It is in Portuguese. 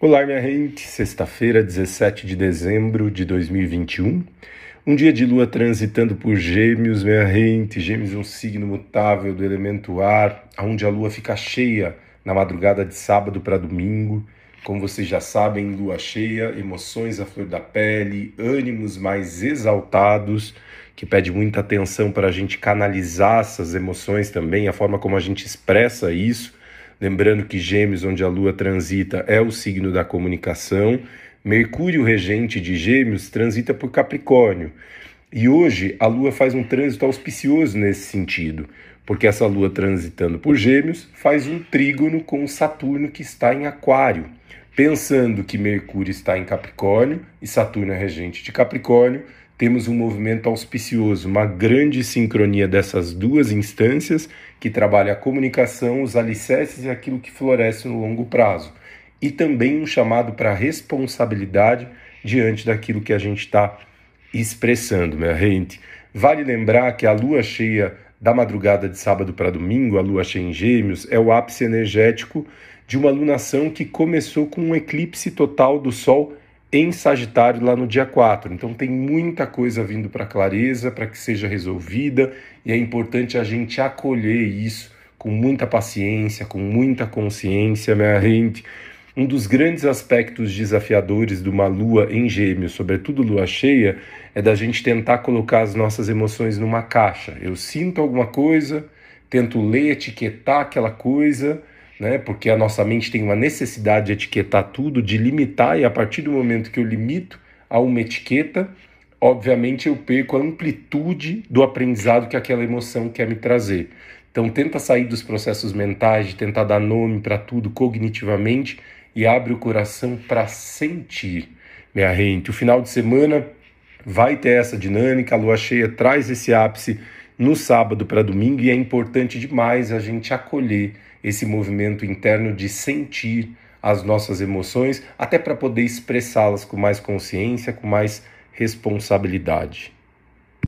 Olá, minha gente. Sexta-feira, 17 de dezembro de 2021. Um dia de lua transitando por Gêmeos, minha gente. Gêmeos é um signo mutável do elemento ar, onde a lua fica cheia na madrugada de sábado para domingo. Como vocês já sabem, lua cheia, emoções à flor da pele, ânimos mais exaltados, que pede muita atenção para a gente canalizar essas emoções também, a forma como a gente expressa isso Lembrando que Gêmeos, onde a Lua transita, é o signo da comunicação. Mercúrio, regente de Gêmeos, transita por Capricórnio. E hoje a Lua faz um trânsito auspicioso nesse sentido, porque essa Lua transitando por Gêmeos faz um trígono com Saturno que está em Aquário. Pensando que Mercúrio está em Capricórnio e Saturno é regente de Capricórnio, temos um movimento auspicioso, uma grande sincronia dessas duas instâncias que trabalha a comunicação, os alicerces e aquilo que floresce no longo prazo. E também um chamado para responsabilidade diante daquilo que a gente está expressando, minha gente. Vale lembrar que a lua cheia da madrugada de sábado para domingo, a lua cheia em Gêmeos, é o ápice energético de uma lunação que começou com um eclipse total do Sol em Sagitário lá no dia 4. Então tem muita coisa vindo para clareza, para que seja resolvida, e é importante a gente acolher isso com muita paciência, com muita consciência, minha gente. Um dos grandes aspectos desafiadores de uma lua em gêmeos, sobretudo lua cheia, é da gente tentar colocar as nossas emoções numa caixa. Eu sinto alguma coisa, tento ler, etiquetar aquela coisa, né? Porque a nossa mente tem uma necessidade de etiquetar tudo, de limitar, e a partir do momento que eu limito a uma etiqueta, obviamente eu perco a amplitude do aprendizado que aquela emoção quer me trazer. Então tenta sair dos processos mentais, de tentar dar nome para tudo cognitivamente e abre o coração para sentir. Minha gente, o final de semana vai ter essa dinâmica, a lua cheia traz esse ápice no sábado para domingo e é importante demais a gente acolher esse movimento interno de sentir as nossas emoções, até para poder expressá-las com mais consciência, com mais responsabilidade.